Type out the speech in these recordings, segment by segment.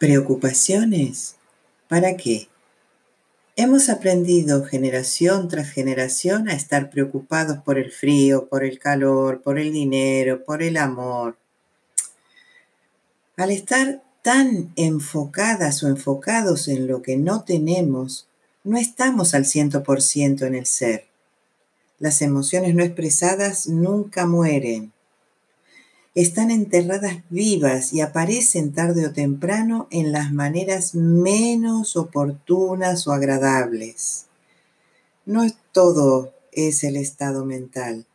¿Preocupaciones? ¿Para qué? Hemos aprendido generación tras generación a estar preocupados por el frío, por el calor, por el dinero, por el amor. Al estar tan enfocadas o enfocados en lo que no tenemos, no estamos al 100% en el ser. Las emociones no expresadas nunca mueren están enterradas vivas y aparecen tarde o temprano en las maneras menos oportunas o agradables. No todo es el estado mental.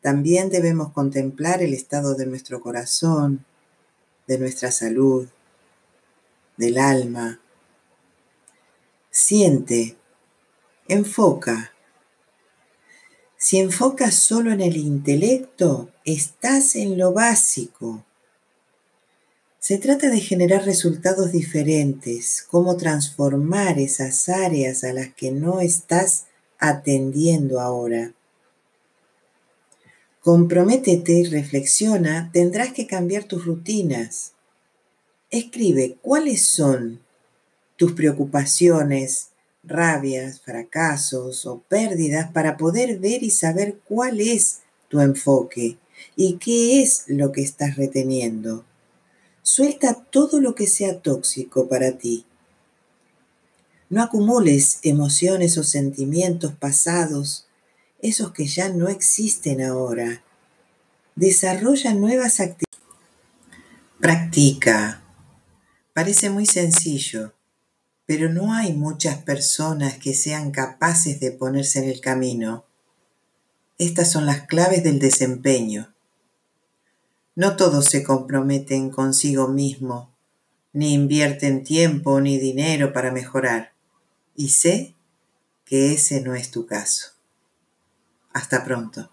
También debemos contemplar el estado de nuestro corazón, de nuestra salud, del alma. Siente, enfoca, si enfocas solo en el intelecto, estás en lo básico. Se trata de generar resultados diferentes, cómo transformar esas áreas a las que no estás atendiendo ahora. Comprométete y reflexiona, tendrás que cambiar tus rutinas. Escribe cuáles son tus preocupaciones, rabias, fracasos o pérdidas para poder ver y saber cuál es tu enfoque y qué es lo que estás reteniendo. Suelta todo lo que sea tóxico para ti. No acumules emociones o sentimientos pasados, esos que ya no existen ahora. Desarrolla nuevas actividades. Practica. Parece muy sencillo, pero no hay muchas personas que sean capaces de ponerse en el camino. Estas son las claves del desempeño. No todos se comprometen consigo mismo, ni invierten tiempo ni dinero para mejorar. Y sé que ese no es tu caso. Hasta pronto.